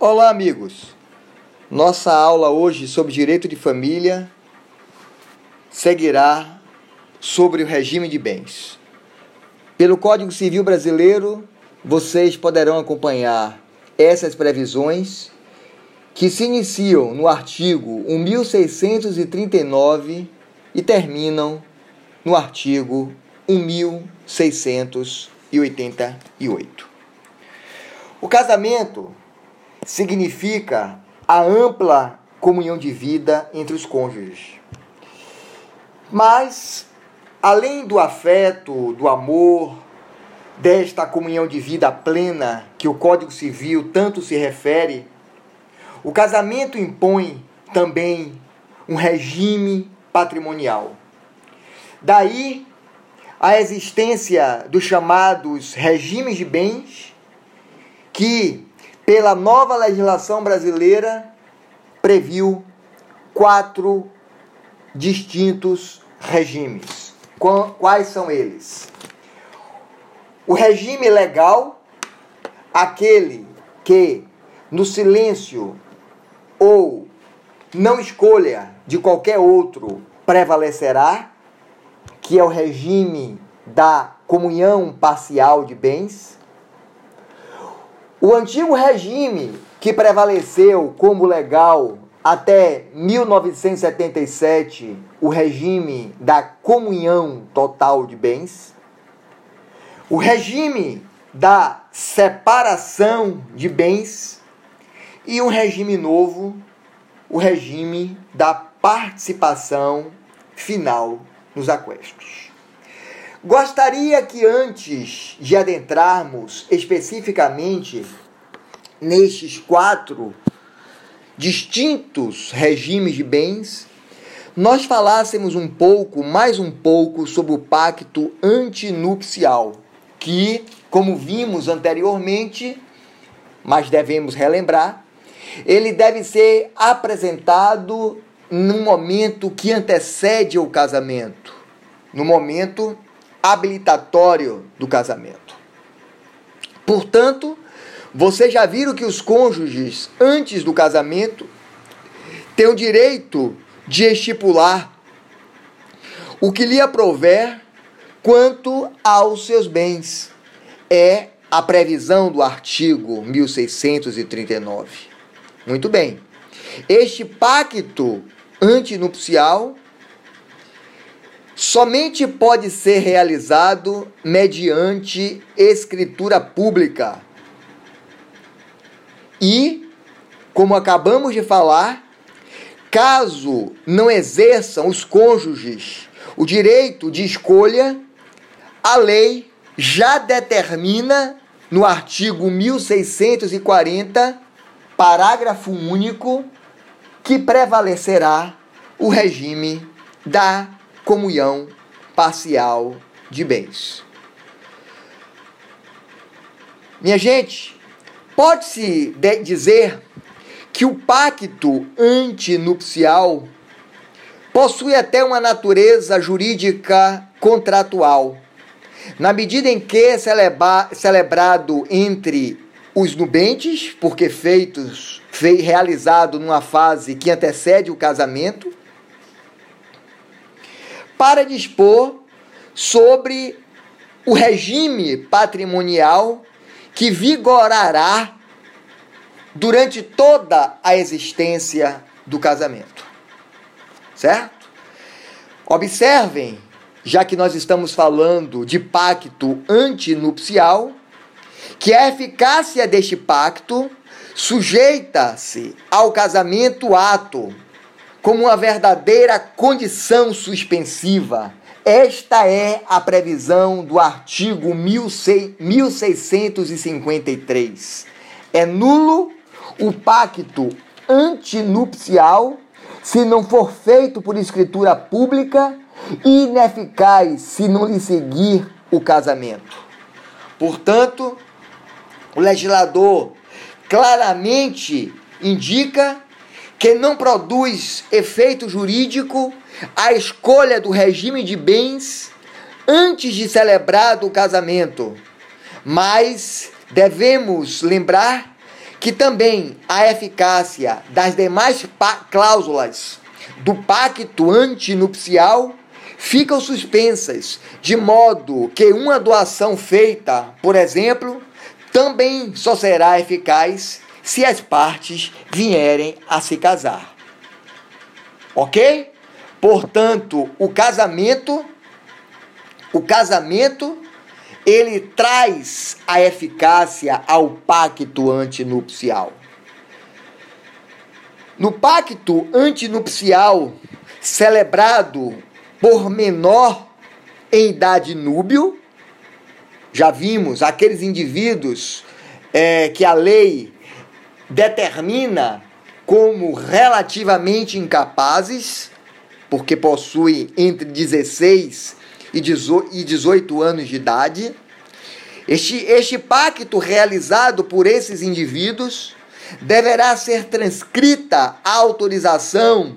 Olá, amigos! Nossa aula hoje sobre direito de família seguirá sobre o regime de bens. Pelo Código Civil Brasileiro, vocês poderão acompanhar essas previsões que se iniciam no artigo 1639 e terminam no artigo 1688. O casamento significa a ampla comunhão de vida entre os cônjuges. Mas, além do afeto, do amor, desta comunhão de vida plena que o Código Civil tanto se refere, o casamento impõe também um regime patrimonial. Daí a existência dos chamados regimes de bens, que pela nova legislação brasileira, previu quatro distintos regimes. Quais são eles? O regime legal, aquele que, no silêncio ou não escolha de qualquer outro, prevalecerá, que é o regime da comunhão parcial de bens. O antigo regime que prevaleceu como legal até 1977, o regime da comunhão total de bens, o regime da separação de bens e um regime novo, o regime da participação final nos aquestos. Gostaria que antes de adentrarmos especificamente nestes quatro distintos regimes de bens, nós falássemos um pouco, mais um pouco, sobre o pacto antinupcial, que, como vimos anteriormente, mas devemos relembrar, ele deve ser apresentado no momento que antecede o casamento, no momento habilitatório do casamento. Portanto, vocês já viram que os cônjuges, antes do casamento, têm o direito de estipular o que lhe aprover quanto aos seus bens. É a previsão do artigo 1639. Muito bem. Este pacto antinupcial somente pode ser realizado mediante escritura pública. E, como acabamos de falar, caso não exerçam os cônjuges o direito de escolha, a lei já determina no artigo 1640, parágrafo único, que prevalecerá o regime da comunhão parcial de bens. Minha gente, pode-se dizer que o pacto antinupcial possui até uma natureza jurídica contratual, na medida em que é celebra, celebrado entre os nubentes, porque feitos, fei, realizado numa fase que antecede o casamento, para dispor sobre o regime patrimonial que vigorará durante toda a existência do casamento. Certo? Observem, já que nós estamos falando de pacto antinupcial, que a eficácia deste pacto sujeita-se ao casamento ato como uma verdadeira condição suspensiva. Esta é a previsão do artigo 1653. É nulo o pacto antinupcial se não for feito por escritura pública e ineficaz se não lhe seguir o casamento. Portanto, o legislador claramente indica que não produz efeito jurídico a escolha do regime de bens antes de celebrado o casamento. Mas devemos lembrar que também a eficácia das demais cláusulas do pacto antinupcial ficam suspensas, de modo que uma doação feita, por exemplo, também só será eficaz se as partes vierem a se casar. Ok? Portanto, o casamento, o casamento, ele traz a eficácia ao pacto antinupcial. No pacto antinupcial, celebrado por menor em idade núbio, já vimos aqueles indivíduos é, que a lei determina como relativamente incapazes, porque possuem entre 16 e 18 anos de idade. Este, este pacto realizado por esses indivíduos deverá ser transcrita a autorização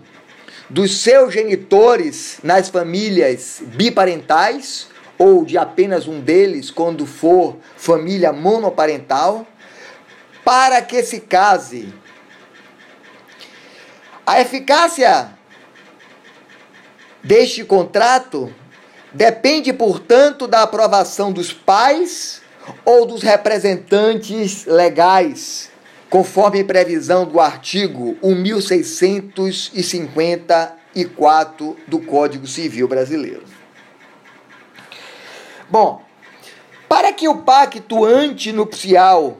dos seus genitores nas famílias biparentais ou de apenas um deles quando for família monoparental, para que se case. A eficácia deste contrato depende, portanto, da aprovação dos pais ou dos representantes legais, conforme previsão do artigo 1654 do Código Civil Brasileiro. Bom, para que o pacto antinupcial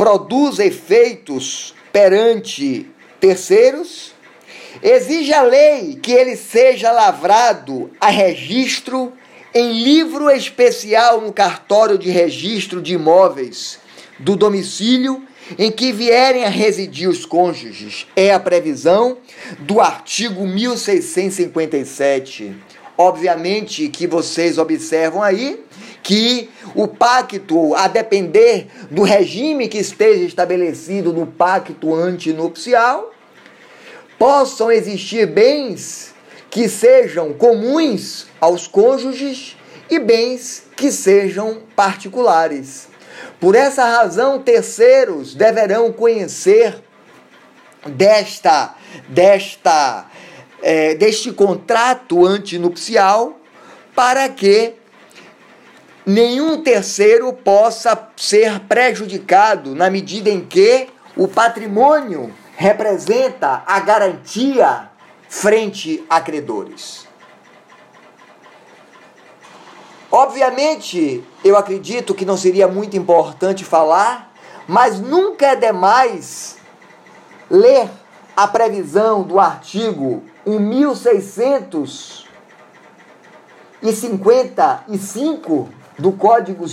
produza efeitos perante terceiros, exige a lei que ele seja lavrado a registro em livro especial no cartório de registro de imóveis do domicílio em que vierem a residir os cônjuges. É a previsão do artigo 1657. Obviamente que vocês observam aí que o pacto, a depender do regime que esteja estabelecido no pacto antinupcial, possam existir bens que sejam comuns aos cônjuges e bens que sejam particulares. Por essa razão, terceiros deverão conhecer desta, desta, é, deste contrato antinupcial para que nenhum terceiro possa ser prejudicado na medida em que o patrimônio representa a garantia frente a credores. Obviamente, eu acredito que não seria muito importante falar, mas nunca é demais ler a previsão do artigo 1655 do Código,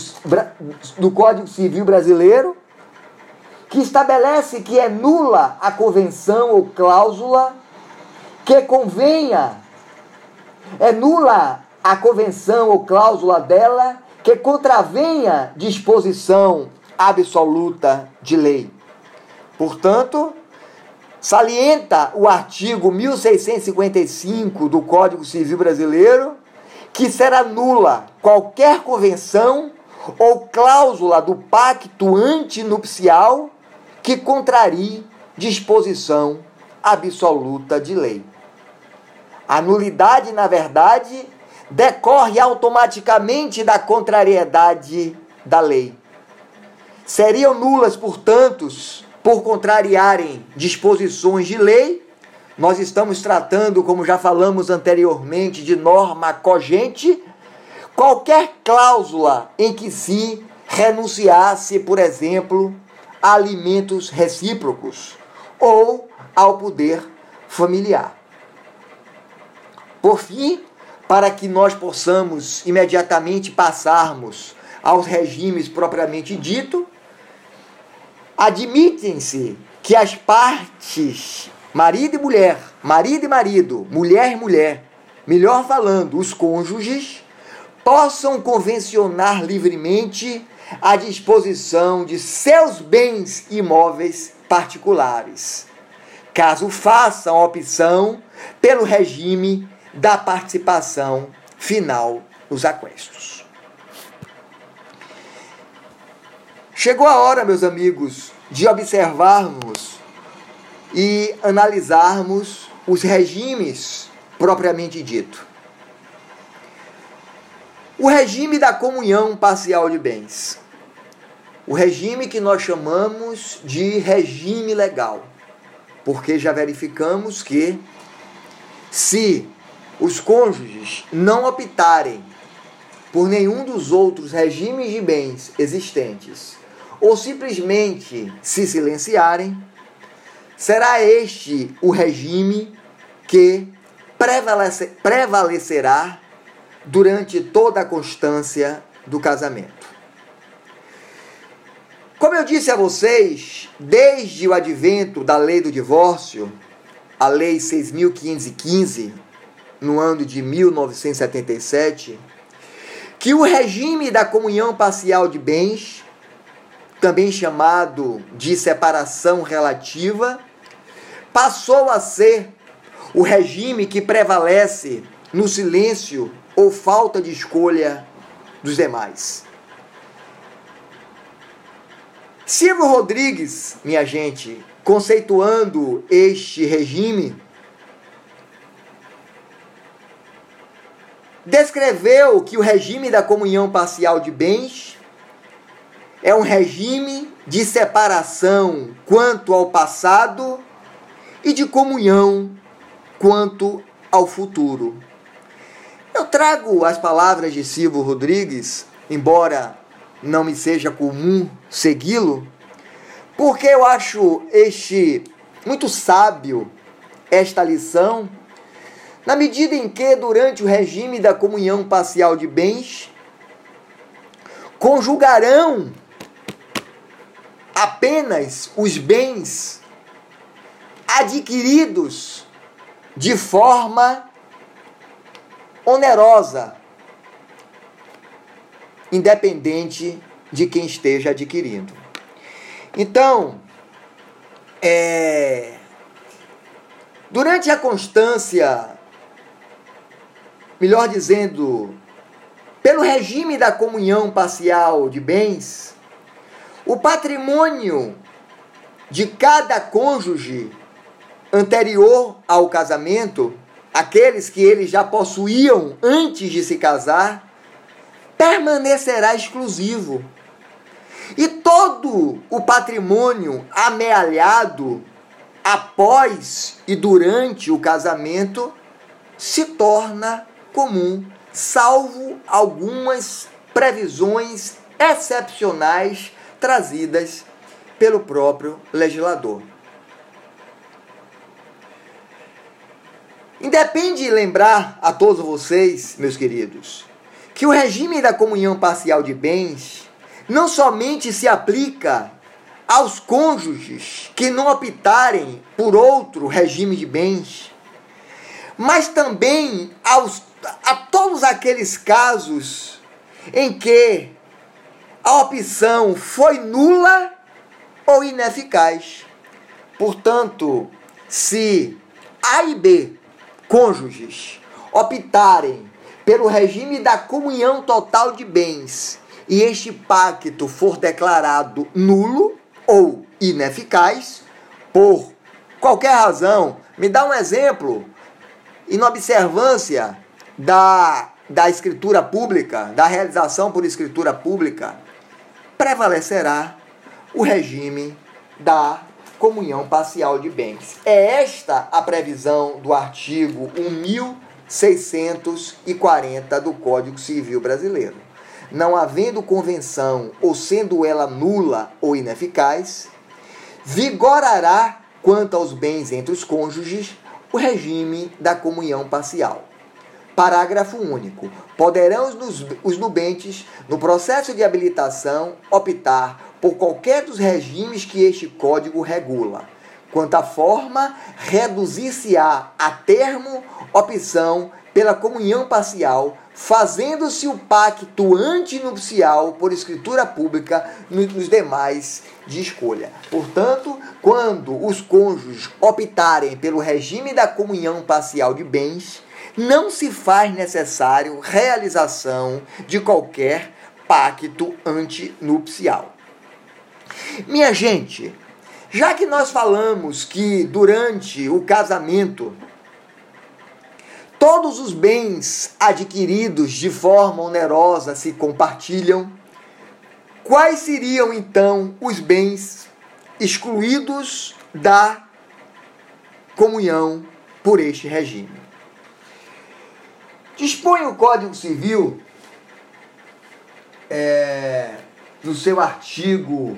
do Código Civil Brasileiro, que estabelece que é nula a convenção ou cláusula que convenha, é nula a convenção ou cláusula dela que contravenha disposição absoluta de lei. Portanto, salienta o artigo 1655 do Código Civil Brasileiro que será nula qualquer convenção ou cláusula do pacto antinupcial que contrarie disposição absoluta de lei. A nulidade, na verdade, decorre automaticamente da contrariedade da lei. Seriam nulas, portanto, por contrariarem disposições de lei nós estamos tratando, como já falamos anteriormente, de norma cogente, qualquer cláusula em que se renunciasse, por exemplo, a alimentos recíprocos ou ao poder familiar. Por fim, para que nós possamos imediatamente passarmos aos regimes propriamente dito, admitem-se que as partes marido e mulher, marido e marido, mulher e mulher, melhor falando, os cônjuges, possam convencionar livremente a disposição de seus bens imóveis particulares, caso façam opção pelo regime da participação final nos aquestos. Chegou a hora, meus amigos, de observarmos e analisarmos os regimes propriamente dito. O regime da comunhão parcial de bens. O regime que nós chamamos de regime legal. Porque já verificamos que se os cônjuges não optarem por nenhum dos outros regimes de bens existentes ou simplesmente se silenciarem, será este o regime que prevalecerá durante toda a constância do casamento. Como eu disse a vocês, desde o advento da lei do divórcio, a lei 6515, no ano de 1977, que o regime da comunhão parcial de bens, também chamado de separação relativa, passou a ser o regime que prevalece no silêncio ou falta de escolha dos demais. Silvio Rodrigues, minha gente, conceituando este regime, descreveu que o regime da comunhão parcial de bens é um regime de separação quanto ao passado e de comunhão quanto ao futuro. Eu trago as palavras de Silvio Rodrigues, embora não me seja comum segui-lo, porque eu acho este muito sábio esta lição, na medida em que durante o regime da comunhão parcial de bens conjugarão apenas os bens adquiridos de forma onerosa, independente de quem esteja adquirindo. Então, é, durante a constância, melhor dizendo, pelo regime da comunhão parcial de bens, o patrimônio de cada cônjuge anterior ao casamento aqueles que eles já possuíam antes de se casar, permanecerá exclusivo. E todo o patrimônio amealhado após e durante o casamento se torna comum, salvo algumas previsões excepcionais trazidas pelo próprio legislador. Independe lembrar a todos vocês, meus queridos, que o regime da comunhão parcial de bens não somente se aplica aos cônjuges que não optarem por outro regime de bens, mas também aos, a todos aqueles casos em que a opção foi nula ou ineficaz. Portanto, se A e B cônjuges optarem pelo regime da comunhão total de bens e este pacto for declarado nulo ou ineficaz por qualquer razão, me dá um exemplo, inobservância da, da escritura pública, da realização por escritura pública, prevalecerá o regime da comunhão parcial de bens. É esta a previsão do artigo 1640 do Código Civil Brasileiro. Não havendo convenção ou sendo ela nula ou ineficaz, vigorará quanto aos bens entre os cônjuges o regime da comunhão parcial. Parágrafo único. Poderão os nubentes, no processo de habilitação, optar por qualquer dos regimes que este código regula. Quanto à forma, reduzir-se-á a termo opção pela comunhão parcial, fazendo-se o pacto antinupcial por escritura pública nos demais de escolha. Portanto, quando os cônjuges optarem pelo regime da comunhão parcial de bens, não se faz necessário realização de qualquer pacto antinupcial. Minha gente, já que nós falamos que durante o casamento todos os bens adquiridos de forma onerosa se compartilham, quais seriam então os bens excluídos da comunhão por este regime? Dispõe o Código Civil, é, no seu artigo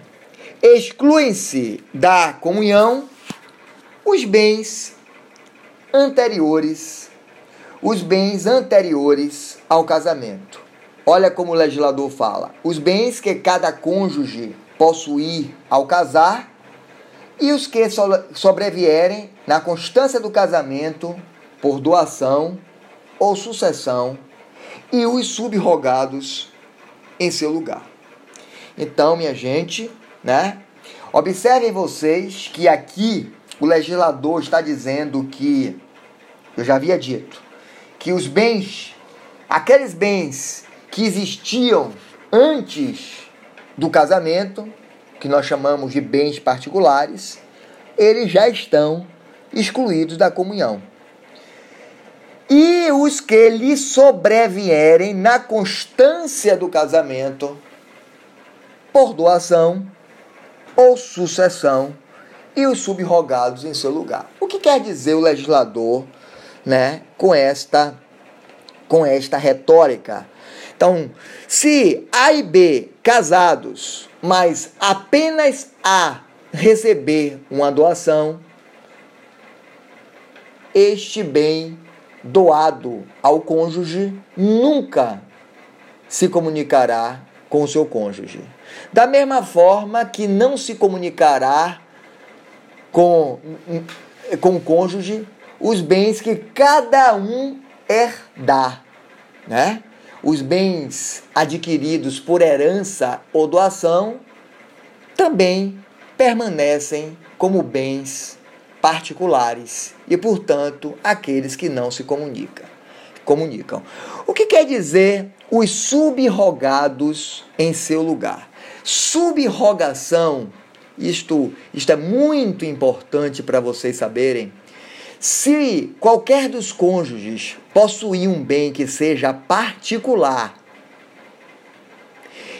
excluem-se da comunhão os bens anteriores, os bens anteriores ao casamento. Olha como o legislador fala: os bens que cada cônjuge possuir ao casar e os que sobrevierem na constância do casamento por doação ou sucessão e os subrogados em seu lugar. Então, minha gente, né? Observem vocês que aqui o legislador está dizendo que eu já havia dito que os bens, aqueles bens que existiam antes do casamento, que nós chamamos de bens particulares, eles já estão excluídos da comunhão e os que lhe sobrevierem na constância do casamento, por doação ou sucessão, e os subrogados em seu lugar. O que quer dizer o legislador, né, com esta com esta retórica? Então, se A e B casados, mas apenas A receber uma doação, este bem doado ao cônjuge nunca se comunicará com o seu cônjuge. Da mesma forma que não se comunicará com, com o cônjuge os bens que cada um herdar, né? Os bens adquiridos por herança ou doação também permanecem como bens particulares e, portanto, aqueles que não se comunicam. comunicam. O que quer dizer os subrogados em seu lugar? Subrogação, isto, isto é muito importante para vocês saberem. Se qualquer dos cônjuges possuir um bem que seja particular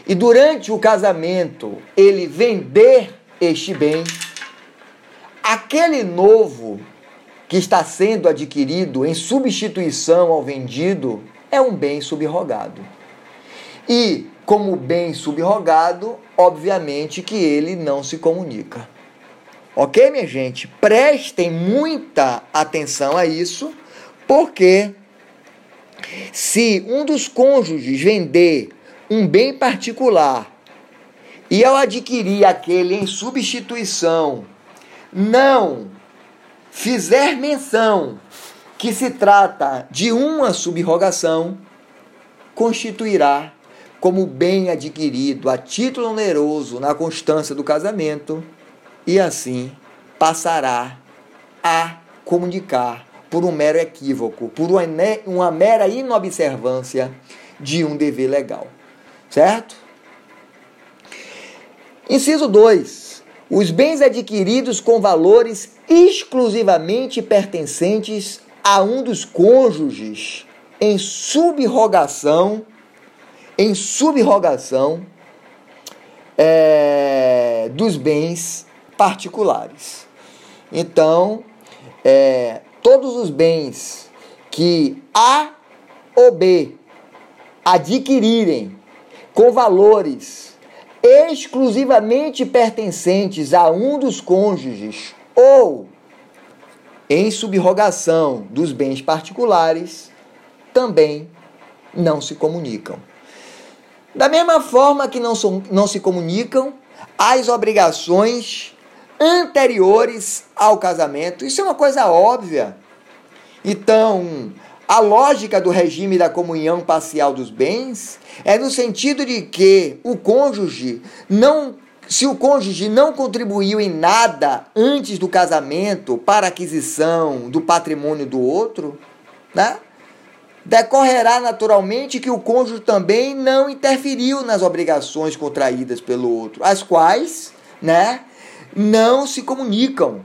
e durante o casamento ele vender este bem, aquele novo que está sendo adquirido em substituição ao vendido é um bem subrogado. E, como bem subrogado, obviamente que ele não se comunica. Ok, minha gente? Prestem muita atenção a isso, porque se um dos cônjuges vender um bem particular e ao adquirir aquele em substituição não fizer menção que se trata de uma subrogação, constituirá como bem adquirido a título oneroso na constância do casamento e assim passará a comunicar por um mero equívoco, por uma mera inobservância de um dever legal. Certo? Inciso 2 os bens adquiridos com valores exclusivamente pertencentes a um dos cônjuges em subrogação, em subrogação é, dos bens particulares. Então, é, todos os bens que A ou B adquirirem com valores exclusivamente pertencentes a um dos cônjuges ou em subrogação dos bens particulares, também não se comunicam. Da mesma forma que não, não se comunicam as obrigações anteriores ao casamento. Isso é uma coisa óbvia. Então, a lógica do regime da comunhão parcial dos bens é no sentido de que o cônjuge não se o cônjuge não contribuiu em nada antes do casamento para a aquisição do patrimônio do outro, né? Decorrerá naturalmente que o cônjuge também não interferiu nas obrigações contraídas pelo outro, as quais, né, não se comunicam.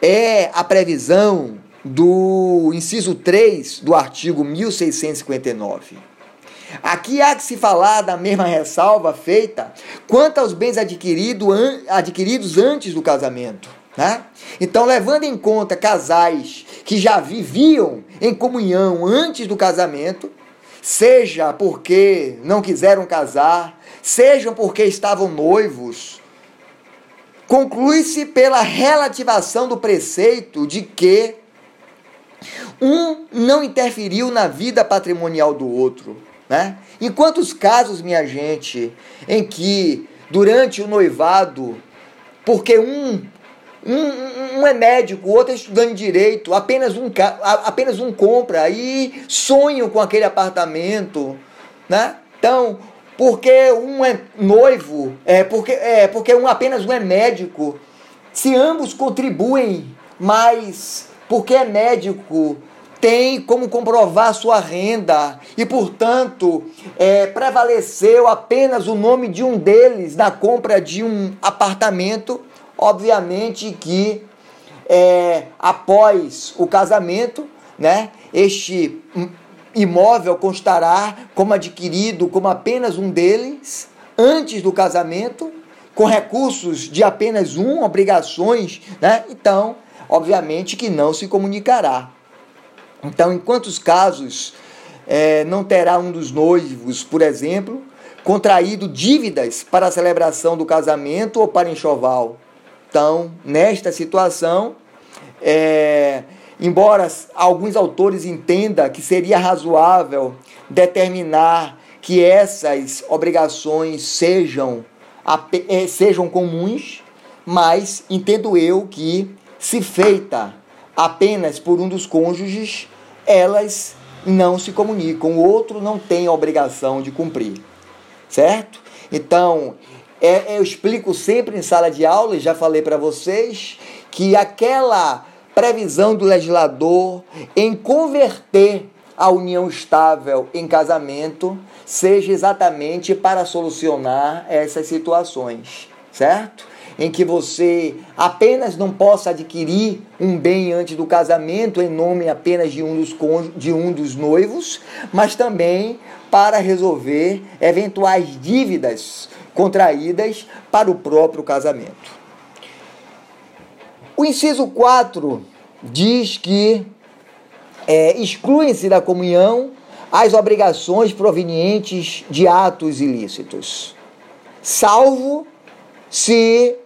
É a previsão do inciso 3 do artigo 1659. Aqui há que se falar da mesma ressalva feita quanto aos bens adquirido, adquiridos antes do casamento. Né? Então, levando em conta casais que já viviam em comunhão antes do casamento, seja porque não quiseram casar, seja porque estavam noivos, conclui-se pela relativação do preceito de que um não interferiu na vida patrimonial do outro. Né? Em quantos casos, minha gente, em que durante o noivado, porque um, um, um é médico, o outro é estudante de direito, apenas um, apenas um compra e sonham com aquele apartamento, né? Então, porque um é noivo, é porque, é porque um apenas um é médico, se ambos contribuem, mas porque é médico, tem como comprovar sua renda e, portanto, é, prevaleceu apenas o nome de um deles na compra de um apartamento, obviamente que é, após o casamento, né, este imóvel constará como adquirido como apenas um deles antes do casamento, com recursos de apenas um, obrigações, né? Então, obviamente que não se comunicará. Então, em quantos casos é, não terá um dos noivos, por exemplo, contraído dívidas para a celebração do casamento ou para enxoval? Então, nesta situação, é, embora alguns autores entendam que seria razoável determinar que essas obrigações sejam, é, sejam comuns, mas entendo eu que, se feita apenas por um dos cônjuges, elas não se comunicam, o outro não tem a obrigação de cumprir, certo? Então, é, eu explico sempre em sala de aula, e já falei para vocês, que aquela previsão do legislador em converter a união estável em casamento seja exatamente para solucionar essas situações, certo? em que você apenas não possa adquirir um bem antes do casamento em nome apenas de um dos, de um dos noivos, mas também para resolver eventuais dívidas contraídas para o próprio casamento. O inciso 4 diz que é, excluem-se da comunhão as obrigações provenientes de atos ilícitos, salvo se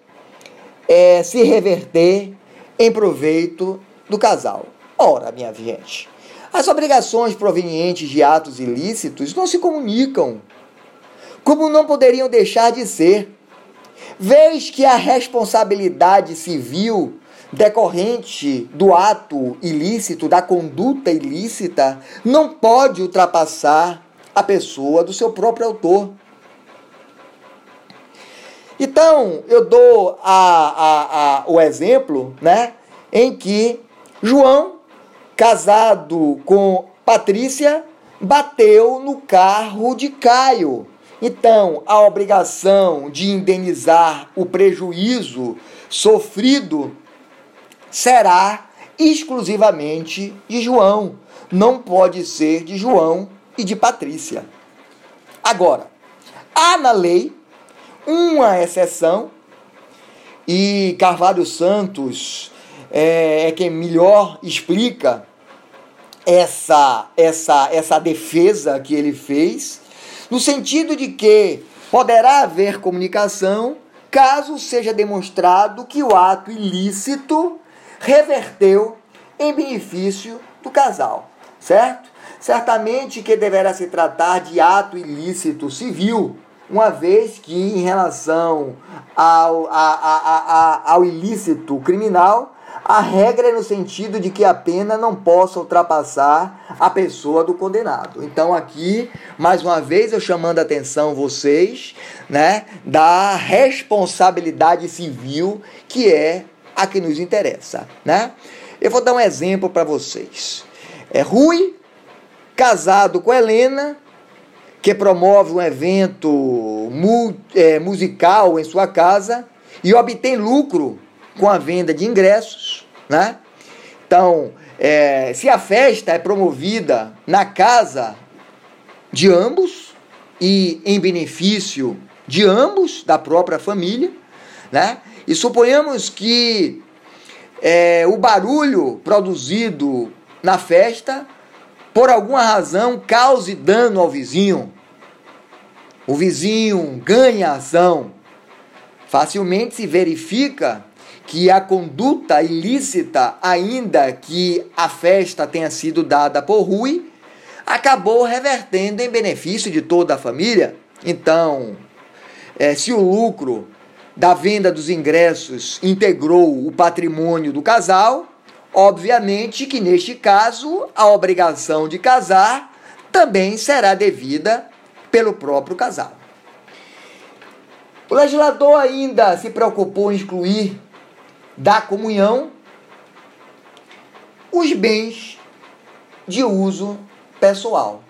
é, se reverter em proveito do casal. Ora, minha gente, as obrigações provenientes de atos ilícitos não se comunicam, como não poderiam deixar de ser. Vez que a responsabilidade civil decorrente do ato ilícito, da conduta ilícita, não pode ultrapassar a pessoa do seu próprio autor. Então, eu dou a, a, a, o exemplo né, em que João, casado com Patrícia, bateu no carro de Caio. Então, a obrigação de indenizar o prejuízo sofrido será exclusivamente de João, não pode ser de João e de Patrícia. Agora, há na lei uma exceção, e Carvalho Santos é, é quem melhor explica essa, essa, essa defesa que ele fez, no sentido de que poderá haver comunicação caso seja demonstrado que o ato ilícito reverteu em benefício do casal, certo? Certamente que deverá se tratar de ato ilícito civil, uma vez que, em relação ao, a, a, a, ao ilícito criminal, a regra é no sentido de que a pena não possa ultrapassar a pessoa do condenado. Então aqui, mais uma vez, eu chamando a atenção vocês, né, da responsabilidade civil que é a que nos interessa, né? Eu vou dar um exemplo para vocês. É Rui, casado com Helena, que promove um evento mu é, musical em sua casa e obtém lucro com a venda de ingressos, né? Então, é, se a festa é promovida na casa de ambos e em benefício de ambos, da própria família, né? E suponhamos que é, o barulho produzido na festa, por alguma razão, cause dano ao vizinho. O vizinho ganha ação. Facilmente se verifica que a conduta ilícita, ainda que a festa tenha sido dada por Rui, acabou revertendo em benefício de toda a família. Então, é, se o lucro da venda dos ingressos integrou o patrimônio do casal, obviamente que neste caso a obrigação de casar também será devida pelo próprio casal. O legislador ainda se preocupou em excluir da comunhão os bens de uso pessoal.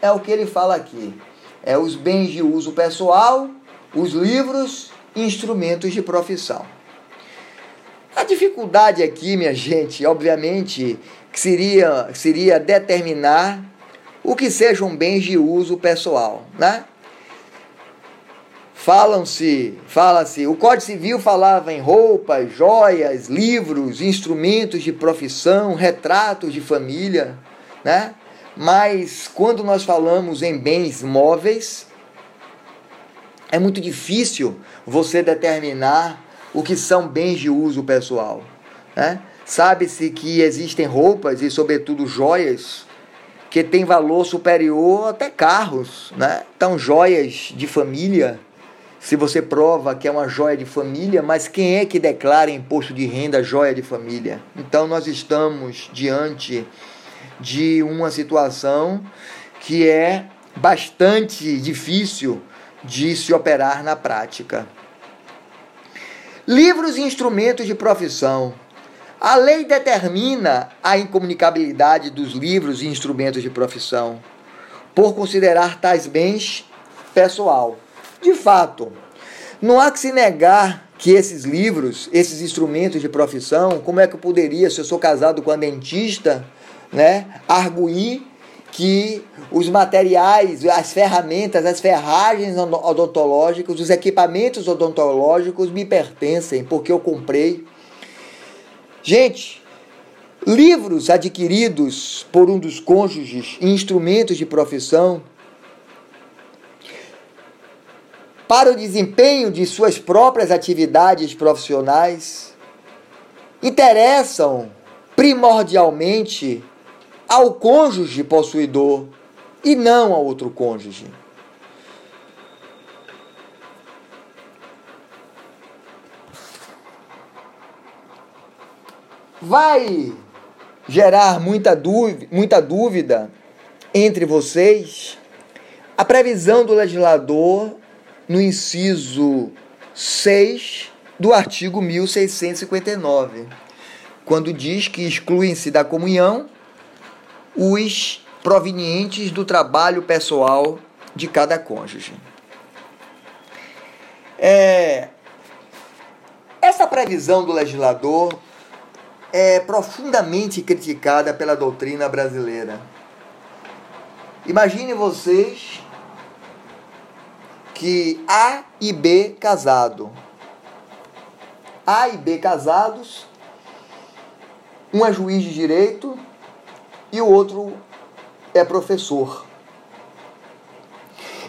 É o que ele fala aqui. É os bens de uso pessoal, os livros instrumentos de profissão. A dificuldade aqui, minha gente, obviamente, seria, seria determinar o que sejam bens de uso pessoal, né? Falam-se, fala-se, o Código Civil falava em roupas, joias, livros, instrumentos de profissão, retratos de família, né? Mas quando nós falamos em bens móveis, é muito difícil você determinar o que são bens de uso pessoal, né? Sabe-se que existem roupas e, sobretudo, joias que têm valor superior até carros, né? Então, joias de família se você prova que é uma joia de família, mas quem é que declara imposto de renda joia de família? Então nós estamos diante de uma situação que é bastante difícil de se operar na prática. Livros e instrumentos de profissão. A lei determina a incomunicabilidade dos livros e instrumentos de profissão, por considerar tais bens pessoal. De fato, não há que se negar que esses livros, esses instrumentos de profissão, como é que eu poderia, se eu sou casado com a dentista, né, arguir que os materiais, as ferramentas, as ferragens odontológicas, os equipamentos odontológicos me pertencem porque eu comprei. Gente, livros adquiridos por um dos cônjuges instrumentos de profissão para o desempenho de suas próprias atividades profissionais interessam primordialmente ao cônjuge possuidor e não ao outro cônjuge. Vai gerar muita dúvida, muita dúvida entre vocês a previsão do legislador no inciso 6 do artigo 1659, quando diz que excluem-se da comunhão os provenientes do trabalho pessoal de cada cônjuge. É, essa previsão do legislador é profundamente criticada pela doutrina brasileira. Imagine vocês que A e B casado. A e B casados, um é juiz de direito e o outro é professor.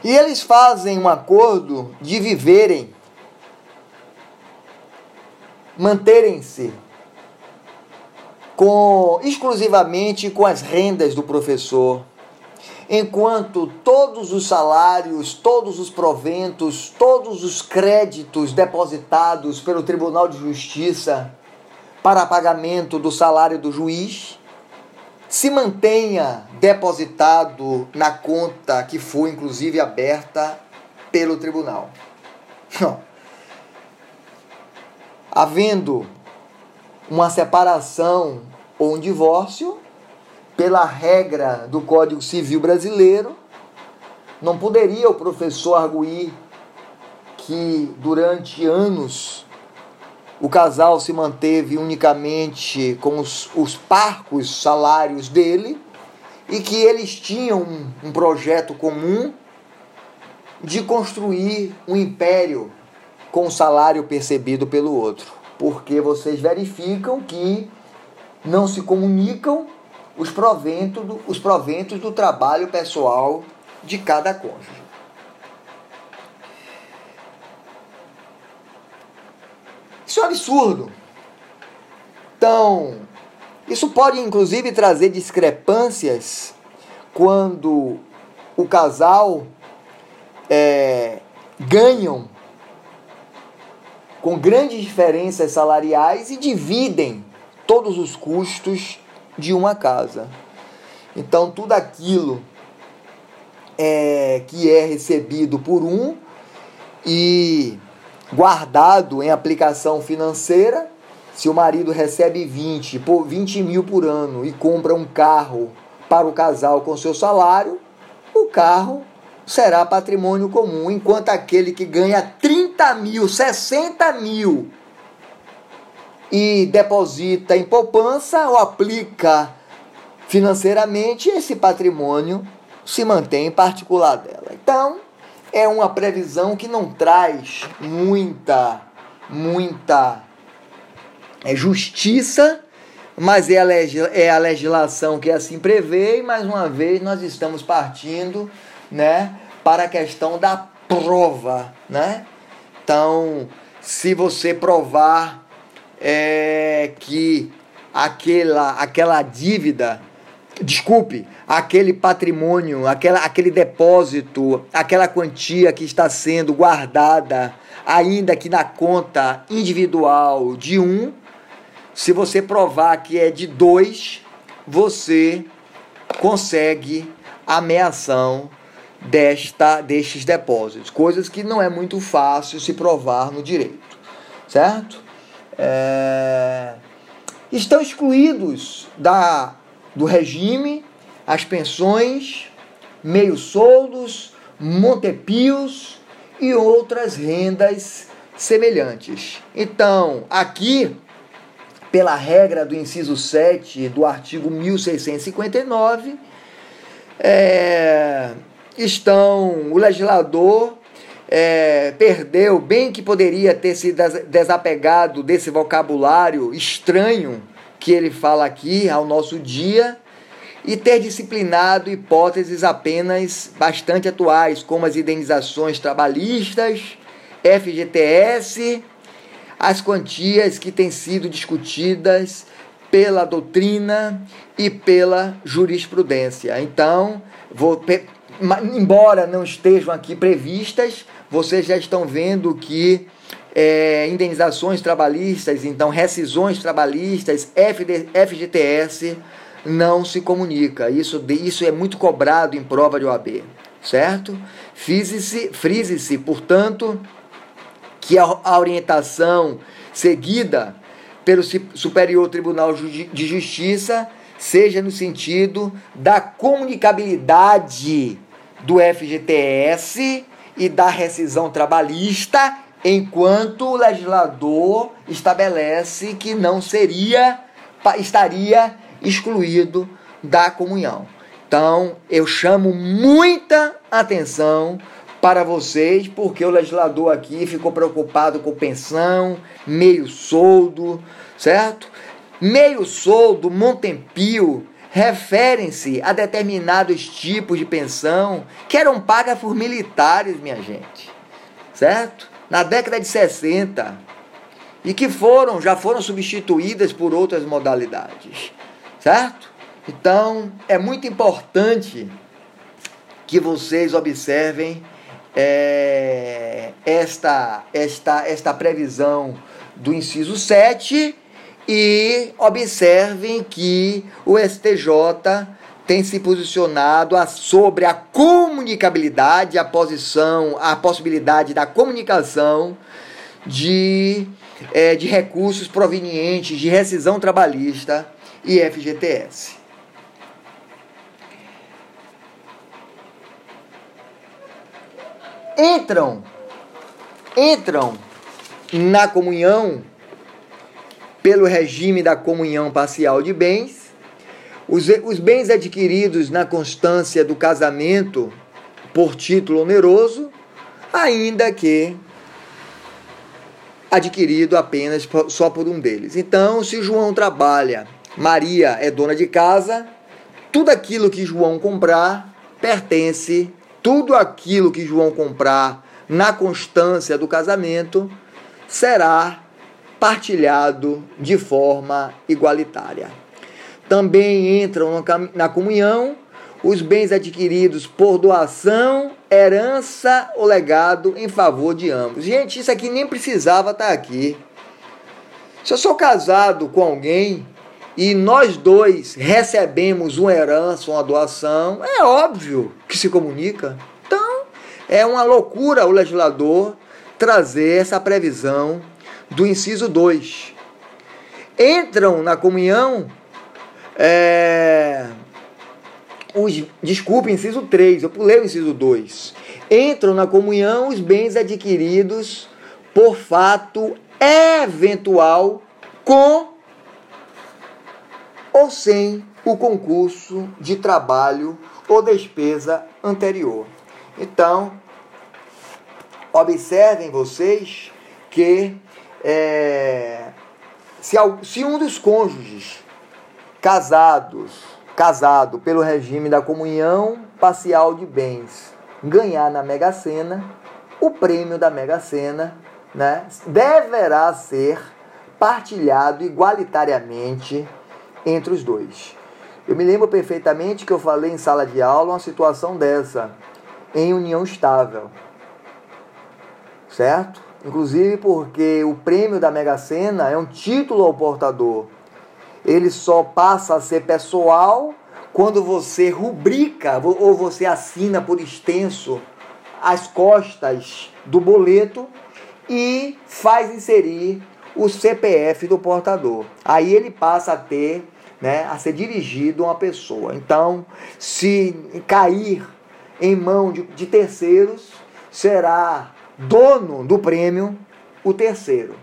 E eles fazem um acordo de viverem, manterem-se com exclusivamente com as rendas do professor enquanto todos os salários, todos os proventos, todos os créditos depositados pelo Tribunal de Justiça para pagamento do salário do juiz se mantenha depositado na conta que foi inclusive aberta pelo tribunal. Não. Havendo uma separação ou um divórcio, pela regra do Código Civil Brasileiro, não poderia o professor arguir que durante anos o casal se manteve unicamente com os, os parcos salários dele e que eles tinham um, um projeto comum de construir um império com o salário percebido pelo outro. Porque vocês verificam que não se comunicam os proventos do, os proventos do trabalho pessoal de cada cônjuge. Isso é um absurdo. Então, isso pode inclusive trazer discrepâncias quando o casal é, ganham com grandes diferenças salariais e dividem todos os custos de uma casa. Então, tudo aquilo é, que é recebido por um e guardado em aplicação financeira, se o marido recebe 20, por 20 mil por ano e compra um carro para o casal com seu salário, o carro será patrimônio comum, enquanto aquele que ganha 30 mil, 60 mil e deposita em poupança ou aplica financeiramente, esse patrimônio se mantém particular dela. Então, é uma previsão que não traz muita, muita é, justiça, mas é a, é a legislação que assim prevê, e mais uma vez nós estamos partindo né, para a questão da prova. Né? Então, se você provar é, que aquela, aquela dívida, desculpe, aquele patrimônio, aquela, aquele depósito, aquela quantia que está sendo guardada, ainda que na conta individual de um, se você provar que é de dois, você consegue ameação desta, destes depósitos, coisas que não é muito fácil se provar no direito, certo? É... Estão excluídos da, do regime as pensões, meio-soldos, montepios e outras rendas semelhantes. Então, aqui, pela regra do inciso 7 do artigo 1659, é, estão o legislador é, perdeu, bem que poderia ter se desapegado desse vocabulário estranho que ele fala aqui ao nosso dia e ter disciplinado hipóteses apenas bastante atuais, como as indenizações trabalhistas, FGTS, as quantias que têm sido discutidas pela doutrina e pela jurisprudência. Então, vou, embora não estejam aqui previstas, vocês já estão vendo que é, indenizações trabalhistas, então rescisões trabalhistas, FD, FGTS, não se comunica. Isso, isso é muito cobrado em prova de OAB, certo? Frise-se, frise-se, portanto, que a, a orientação seguida pelo Superior Tribunal de Justiça seja no sentido da comunicabilidade do FGTS e da rescisão trabalhista, enquanto o legislador estabelece que não seria, estaria excluído da comunhão. Então, eu chamo muita atenção para vocês, porque o legislador aqui ficou preocupado com pensão, meio soldo, certo? Meio soldo, montempio, referem-se a determinados tipos de pensão que eram pagas por militares, minha gente, certo? Na década de 60 e que foram, já foram substituídas por outras modalidades, certo? Então, é muito importante que vocês observem é, esta, esta, esta previsão do inciso 7 e observem que o STJ tem se posicionado sobre a comunicabilidade, a posição, a possibilidade da comunicação de, é, de recursos provenientes de rescisão trabalhista e FGTS. Entram, entram na comunhão pelo regime da comunhão parcial de bens, os, os bens adquiridos na constância do casamento por título oneroso, ainda que adquirido apenas só por um deles. Então, se João trabalha, Maria é dona de casa, tudo aquilo que João comprar pertence, tudo aquilo que João comprar na constância do casamento será partilhado de forma igualitária. Também entram na comunhão os bens adquiridos por doação, herança ou legado em favor de ambos. Gente, isso aqui nem precisava estar aqui. Se eu sou casado com alguém e nós dois recebemos uma herança, uma doação, é óbvio que se comunica. Então, é uma loucura o legislador trazer essa previsão do inciso 2. Entram na comunhão é, os, desculpe, inciso 3, eu pulei o inciso 2. Entram na comunhão os bens adquiridos por fato eventual com ou sem o concurso de trabalho ou despesa anterior. Então, observem vocês que é, se, se um dos cônjuges casados, casado pelo regime da comunhão parcial de bens, ganhar na Mega Sena, o prêmio da Mega Sena né, deverá ser partilhado igualitariamente entre os dois. Eu me lembro perfeitamente que eu falei em sala de aula uma situação dessa, em união estável. Certo? Inclusive porque o prêmio da Mega Sena é um título ao portador. Ele só passa a ser pessoal quando você rubrica ou você assina por extenso as costas do boleto e faz inserir o CPF do portador. Aí ele passa a ter, né, a ser dirigido a uma pessoa. Então, se cair em mão de, de terceiros, será dono do prêmio o terceiro,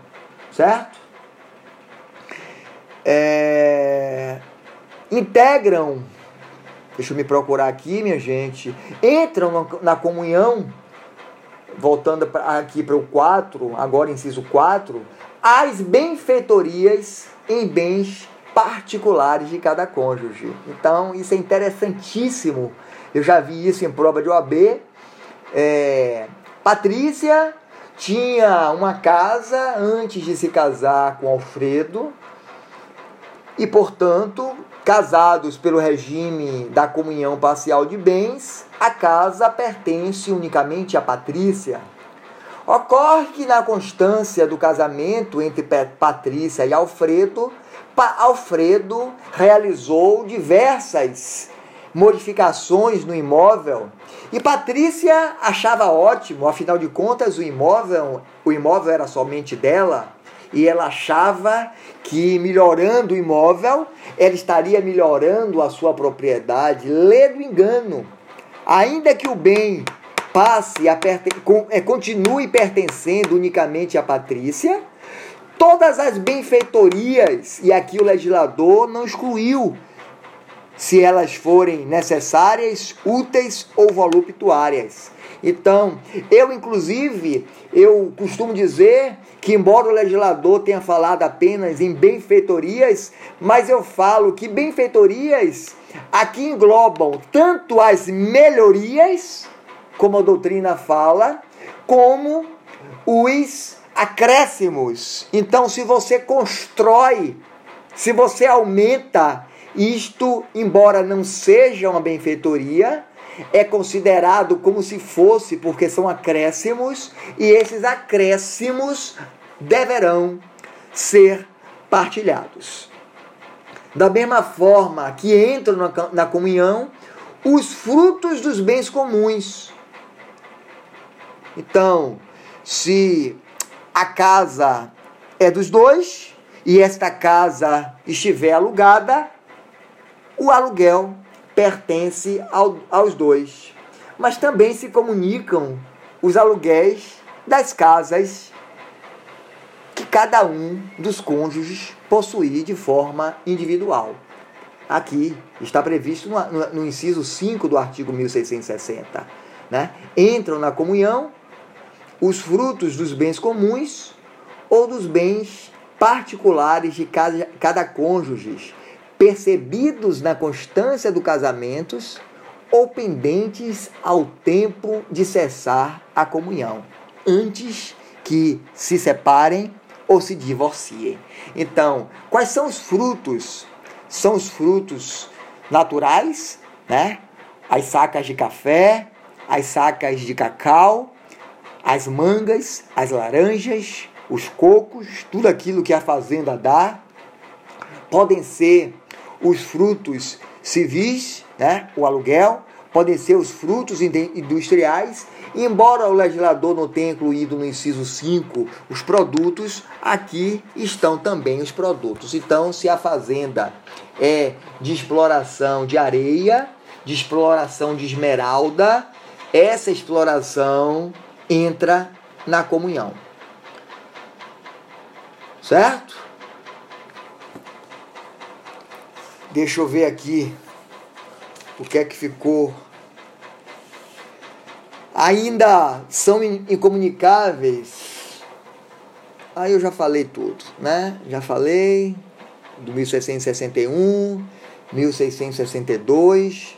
certo? É, integram, deixa eu me procurar aqui, minha gente, entram na comunhão, voltando aqui para o 4, agora inciso 4, as benfeitorias em bens particulares de cada cônjuge. Então, isso é interessantíssimo. Eu já vi isso em prova de OAB. É, Patrícia tinha uma casa antes de se casar com Alfredo e, portanto, casados pelo regime da comunhão parcial de bens, a casa pertence unicamente a Patrícia. Ocorre que na constância do casamento entre Patrícia e Alfredo, Alfredo realizou diversas modificações no imóvel e Patrícia achava ótimo, afinal de contas o imóvel, o imóvel era somente dela e ela achava que melhorando o imóvel, ela estaria melhorando a sua propriedade. Lê do engano. Ainda que o bem passe a é, continue pertencendo unicamente a Patrícia, todas as benfeitorias, e aqui o legislador não excluiu se elas forem necessárias, úteis ou voluptuárias. Então, eu inclusive, eu costumo dizer que embora o legislador tenha falado apenas em benfeitorias, mas eu falo que benfeitorias aqui englobam tanto as melhorias, como a doutrina fala, como os acréscimos. Então, se você constrói, se você aumenta isto, embora não seja uma benfeitoria, é considerado como se fosse, porque são acréscimos, e esses acréscimos deverão ser partilhados. Da mesma forma que entram na comunhão os frutos dos bens comuns. Então, se a casa é dos dois e esta casa estiver alugada, o aluguel pertence ao, aos dois. Mas também se comunicam os aluguéis das casas que cada um dos cônjuges possui de forma individual. Aqui está previsto no, no, no inciso 5 do artigo 1660. Né? Entram na comunhão os frutos dos bens comuns ou dos bens particulares de cada, cada cônjuge, percebidos na constância do casamento ou pendentes ao tempo de cessar a comunhão, antes que se separem ou se divorciem. Então, quais são os frutos? São os frutos naturais, né? As sacas de café, as sacas de cacau, as mangas, as laranjas, os cocos, tudo aquilo que a fazenda dá. Podem ser os frutos civis, né? O aluguel, podem ser os frutos industriais Embora o legislador não tenha incluído no inciso 5 os produtos, aqui estão também os produtos. Então, se a fazenda é de exploração de areia, de exploração de esmeralda, essa exploração entra na comunhão. Certo? Deixa eu ver aqui o que é que ficou ainda são incomunicáveis. Aí eu já falei tudo, né? Já falei do 1661, 1662.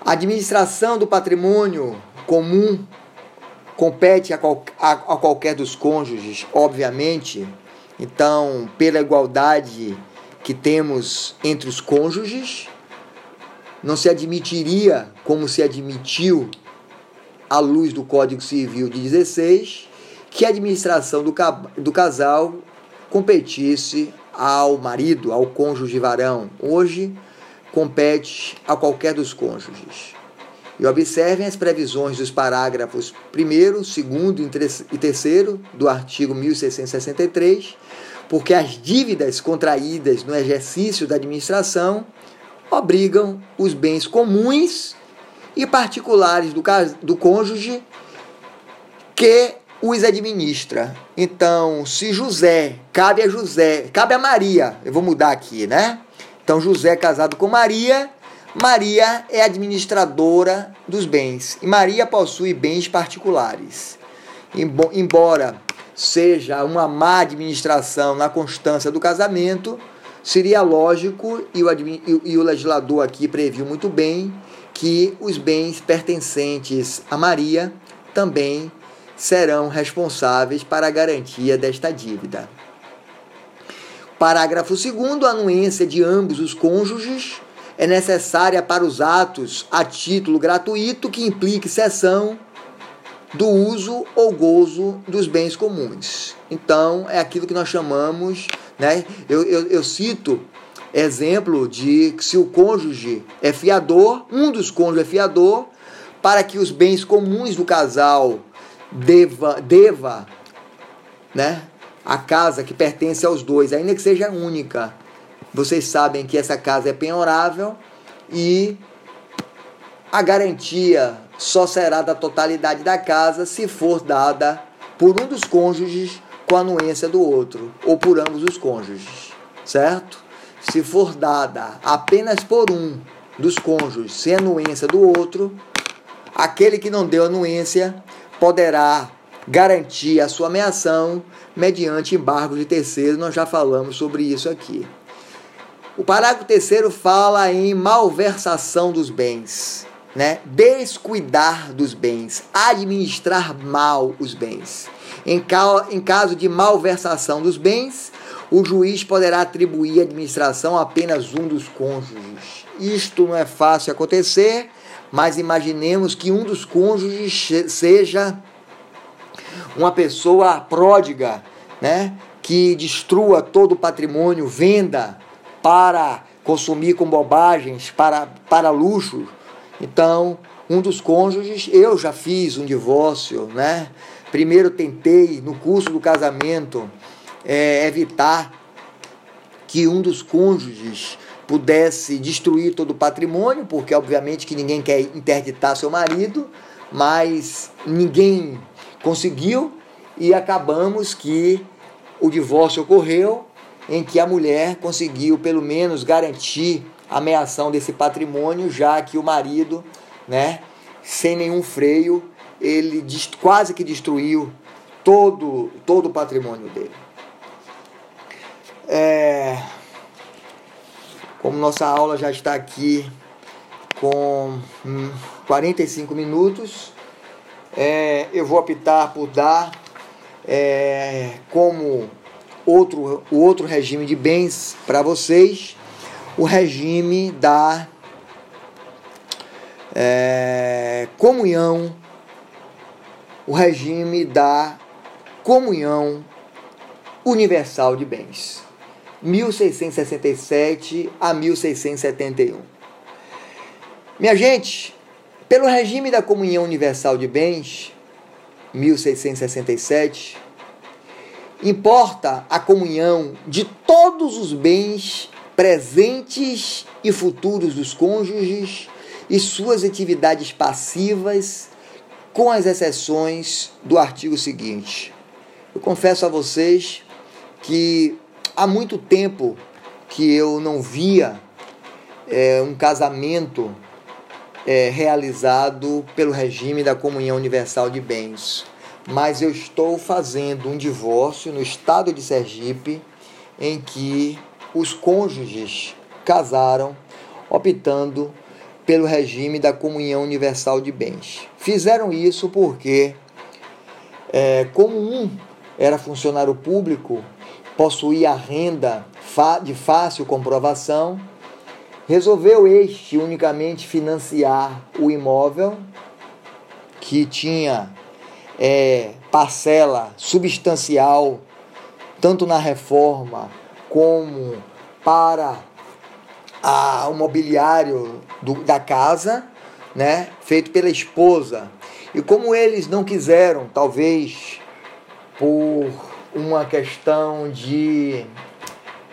A administração do patrimônio comum compete a, qual, a, a qualquer dos cônjuges, obviamente. Então, pela igualdade que temos entre os cônjuges, não se admitiria, como se admitiu à luz do Código Civil de 16, que a administração do, do casal competisse ao marido, ao cônjuge varão. Hoje, compete a qualquer dos cônjuges. E observem as previsões dos parágrafos 1, 2 e 3 do artigo 1663, porque as dívidas contraídas no exercício da administração obrigam os bens comuns e particulares do, do cônjuge que os administra. Então, se José, cabe a José, cabe a Maria, eu vou mudar aqui, né? Então, José é casado com Maria, Maria é administradora dos bens e Maria possui bens particulares. Embora seja uma má administração na constância do casamento, Seria lógico, e o, e o legislador aqui previu muito bem, que os bens pertencentes a Maria também serão responsáveis para a garantia desta dívida. Parágrafo 2. A anuência de ambos os cônjuges é necessária para os atos a título gratuito que implique cessão do uso ou gozo dos bens comuns. Então, é aquilo que nós chamamos né? Eu, eu, eu cito exemplo de que se o cônjuge é fiador, um dos cônjuges é fiador, para que os bens comuns do casal deva, deva né, a casa que pertence aos dois, ainda que seja única. Vocês sabem que essa casa é penhorável e a garantia só será da totalidade da casa se for dada por um dos cônjuges com a anuência do outro, ou por ambos os cônjuges, certo? Se for dada apenas por um dos cônjuges sem anuência do outro, aquele que não deu anuência poderá garantir a sua ameação mediante embargo de terceiro, nós já falamos sobre isso aqui. O parágrafo terceiro fala em malversação dos bens, né? Descuidar dos bens, administrar mal os bens. Em, caso de malversação dos bens, o juiz poderá atribuir a administração a apenas um dos cônjuges. Isto não é fácil acontecer, mas imaginemos que um dos cônjuges seja uma pessoa pródiga, né? que destrua todo o patrimônio, venda para consumir com bobagens, para, para luxo. Então, um dos cônjuges, eu já fiz um divórcio, né? Primeiro tentei, no curso do casamento, é, evitar que um dos cônjuges pudesse destruir todo o patrimônio, porque obviamente que ninguém quer interditar seu marido, mas ninguém conseguiu e acabamos que o divórcio ocorreu em que a mulher conseguiu pelo menos garantir a ameação desse patrimônio, já que o marido, né, sem nenhum freio, ele quase que destruiu todo, todo o patrimônio dele. É, como nossa aula já está aqui com 45 minutos, é, eu vou optar por dar é, como outro, o outro regime de bens para vocês, o regime da é, comunhão, o regime da comunhão universal de bens, 1667 a 1671. Minha gente, pelo regime da comunhão universal de bens, 1667, importa a comunhão de todos os bens presentes e futuros dos cônjuges e suas atividades passivas, com as exceções do artigo seguinte. Eu confesso a vocês que há muito tempo que eu não via é, um casamento é, realizado pelo regime da comunhão universal de bens. Mas eu estou fazendo um divórcio no estado de Sergipe em que os cônjuges casaram optando pelo regime da comunhão universal de bens. Fizeram isso porque, é, como um era funcionário público, possuía renda de fácil comprovação Resolveu este unicamente financiar o imóvel que tinha é, parcela substancial tanto na reforma como para a, o mobiliário do, da casa, né, feito pela esposa. E como eles não quiseram, talvez por uma questão de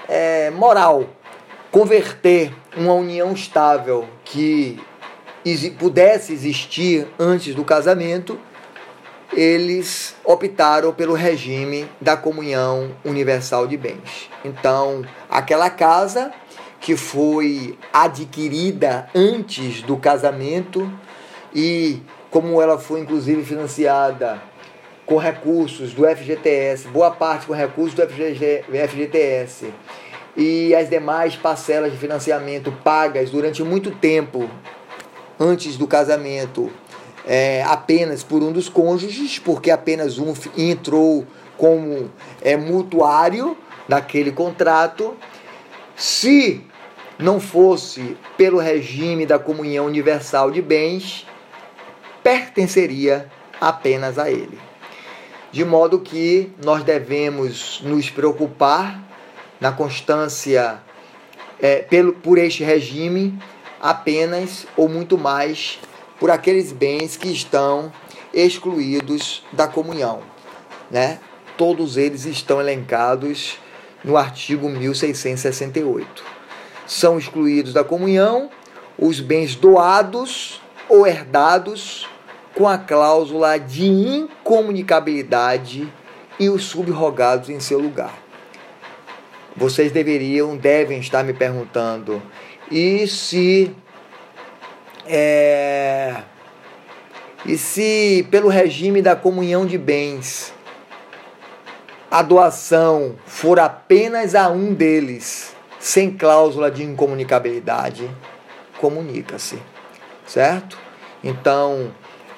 é, moral, converter uma união estável que pudesse existir antes do casamento, eles optaram pelo regime da comunhão universal de bens. Então, aquela casa que foi adquirida antes do casamento e como ela foi inclusive financiada com recursos do FGTS, boa parte com recursos do FGTS e as demais parcelas de financiamento pagas durante muito tempo antes do casamento é, apenas por um dos cônjuges, porque apenas um entrou como é, mutuário daquele contrato. Se não fosse pelo regime da comunhão universal de bens, pertenceria apenas a ele. De modo que nós devemos nos preocupar na constância é, pelo, por este regime apenas ou muito mais por aqueles bens que estão excluídos da comunhão. Né? Todos eles estão elencados no artigo 1668. São excluídos da comunhão os bens doados ou herdados com a cláusula de incomunicabilidade e os subrogados em seu lugar vocês deveriam, devem estar me perguntando: e se. É, e se, pelo regime da comunhão de bens, a doação for apenas a um deles, sem cláusula de incomunicabilidade, comunica-se, certo? Então,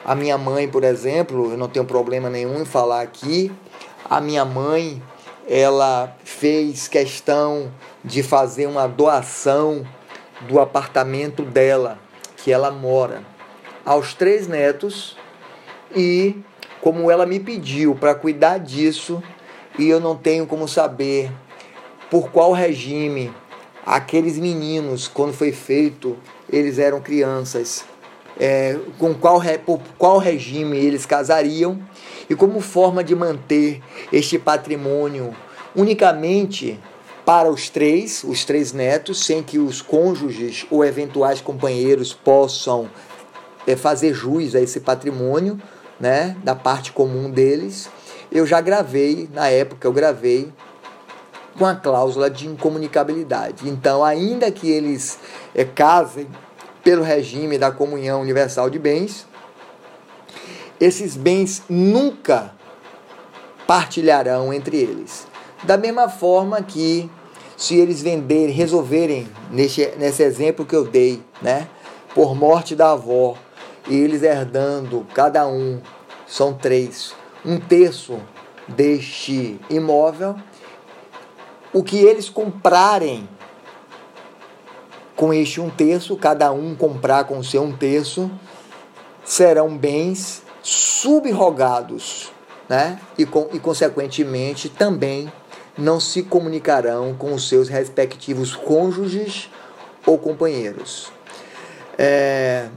a minha mãe, por exemplo, eu não tenho problema nenhum em falar aqui, a minha mãe ela fez questão de fazer uma doação do apartamento dela, que ela mora, aos três netos e como ela me pediu para cuidar disso e eu não tenho como saber por qual regime aqueles meninos, quando foi feito, eles eram crianças, é, com qual, por qual regime eles casariam e como forma de manter este patrimônio unicamente para os três, os três netos, sem que os cônjuges ou eventuais companheiros possam é, fazer jus a esse patrimônio, né, da parte comum deles. Eu já gravei, na época eu gravei com a cláusula de incomunicabilidade. Então, ainda que eles é, casem pelo regime da comunhão universal de bens, esses bens nunca partilharão entre eles. Da mesma forma que se eles venderem, resolverem, nesse, nesse exemplo que eu dei, né, por morte da avó, e eles herdando, cada um, são três, um terço deste imóvel, o que eles comprarem com este um terço, cada um comprar com seu um terço, serão bens subrogados, né? E, com, e consequentemente também não se comunicarão com os seus respectivos cônjuges ou companheiros. É,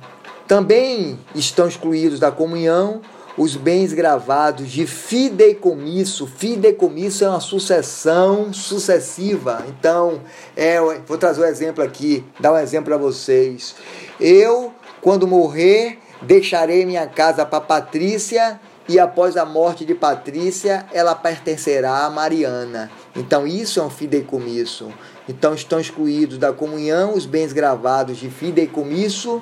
também estão excluídos da comunhão os bens gravados de fideicomisso. Fideicomisso é uma sucessão sucessiva. Então, é, vou trazer um exemplo aqui, dar um exemplo para vocês. Eu, quando morrer, deixarei minha casa para Patrícia e após a morte de Patrícia, ela pertencerá a Mariana. Então, isso é um fideicomisso. Então, estão excluídos da comunhão os bens gravados de fideicomisso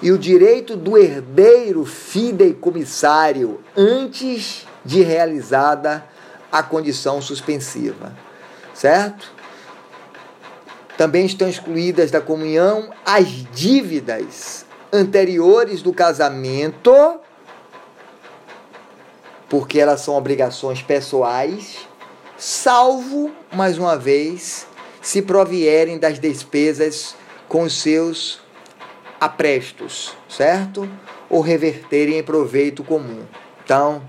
e o direito do herdeiro fideicomissário antes de realizada a condição suspensiva. Certo? Também estão excluídas da comunhão as dívidas anteriores do casamento, porque elas são obrigações pessoais, salvo, mais uma vez, se provierem das despesas com seus aprestos, certo? Ou reverterem em proveito comum. Então,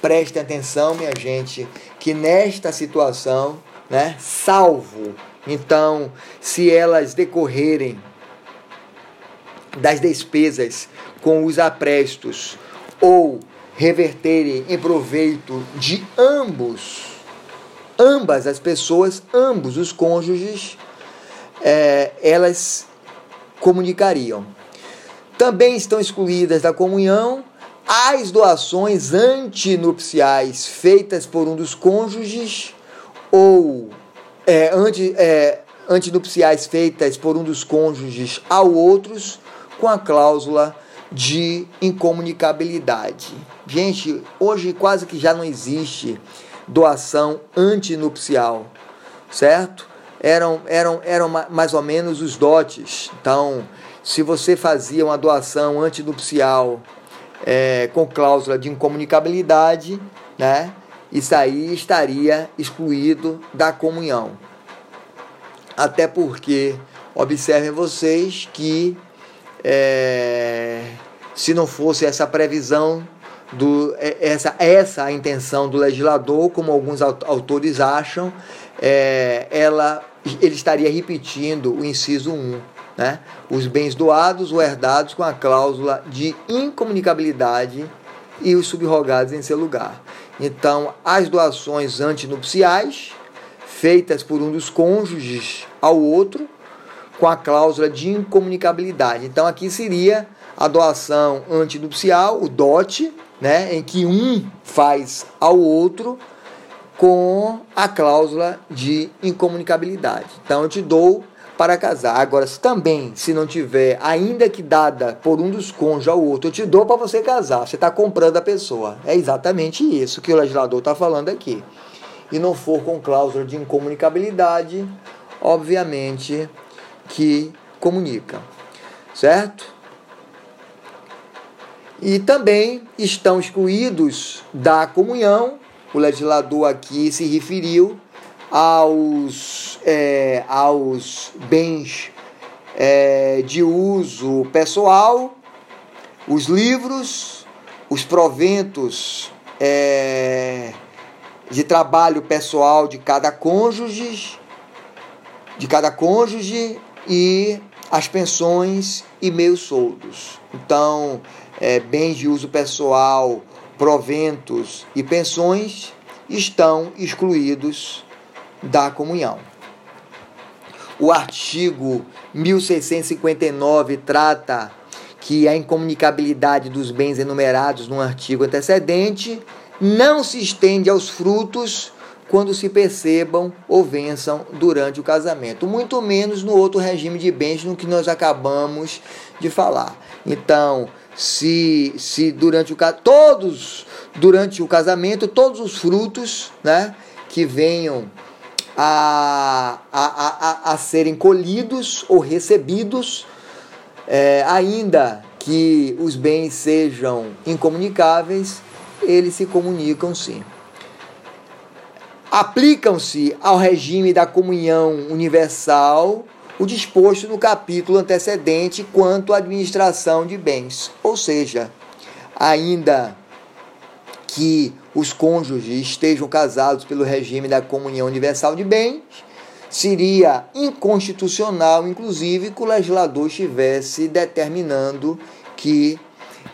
prestem atenção, minha gente, que nesta situação, né, salvo, então, se elas decorrerem das despesas com os aprestos ou reverterem em proveito de ambos, ambas as pessoas, ambos os cônjuges, é, elas comunicariam. Também estão excluídas da comunhão as doações antinupciais feitas por um dos cônjuges ou é, anti, é, antinupciais feitas por um dos cônjuges ao outros com a cláusula de incomunicabilidade. Gente, hoje quase que já não existe doação antinupcial, certo? eram, eram, eram mais ou menos os dotes. Então, se você fazia uma doação antinupcial é, com cláusula de incomunicabilidade, né, isso aí estaria excluído da comunhão. Até porque, observem vocês que é, se não fosse essa previsão do, é, essa, essa a intenção do legislador, como alguns autores acham, é, ela ele estaria repetindo o inciso 1, né? Os bens doados ou herdados com a cláusula de incomunicabilidade e os subrogados em seu lugar. Então, as doações antinupciais feitas por um dos cônjuges ao outro com a cláusula de incomunicabilidade. Então, aqui seria a doação antinupcial, o dote, né, em que um faz ao outro com a cláusula de incomunicabilidade. Então eu te dou para casar. Agora, se também, se não tiver, ainda que dada por um dos cônjuges ao outro, eu te dou para você casar. Você está comprando a pessoa. É exatamente isso que o legislador está falando aqui. E não for com cláusula de incomunicabilidade, obviamente que comunica. Certo? E também estão excluídos da comunhão o legislador aqui se referiu aos, é, aos bens é, de uso pessoal, os livros, os proventos é, de trabalho pessoal de cada cônjuge, de cada cônjuge e as pensões e meios soldos. Então, é, bens de uso pessoal, proventos e pensões estão excluídos da comunhão. O artigo 1659 trata que a incomunicabilidade dos bens enumerados no artigo antecedente não se estende aos frutos quando se percebam ou vençam durante o casamento, muito menos no outro regime de bens no que nós acabamos de falar. Então, se, se durante o todos durante o casamento todos os frutos, né, que venham a, a, a, a serem colhidos ou recebidos, é, ainda que os bens sejam incomunicáveis, eles se comunicam sim. Aplicam-se ao regime da comunhão universal o disposto no capítulo antecedente quanto à administração de bens. Ou seja, ainda que os cônjuges estejam casados pelo regime da comunhão universal de bens, seria inconstitucional, inclusive, que o legislador estivesse determinando que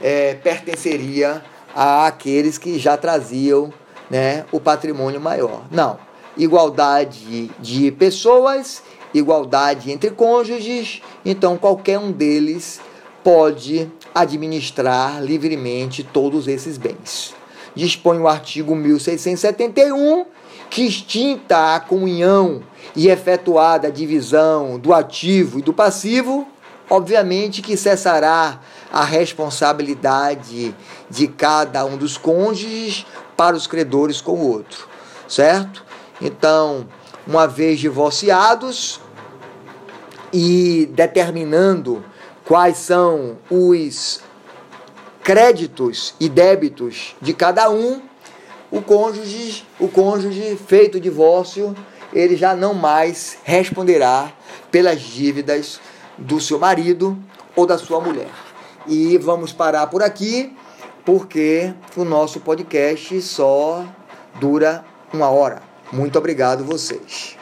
é, pertenceria àqueles que já traziam né, o patrimônio maior. Não. Igualdade de pessoas, igualdade entre cônjuges, então qualquer um deles pode administrar livremente todos esses bens. Dispõe o artigo 1671 que extinta a comunhão e efetuada a divisão do ativo e do passivo, obviamente que cessará a responsabilidade de cada um dos cônjuges para os credores com o outro, certo? Então, uma vez divorciados e determinando quais são os créditos e débitos de cada um, o cônjuge, o cônjuge feito o divórcio, ele já não mais responderá pelas dívidas do seu marido ou da sua mulher. E vamos parar por aqui, porque o nosso podcast só dura uma hora. Muito obrigado vocês.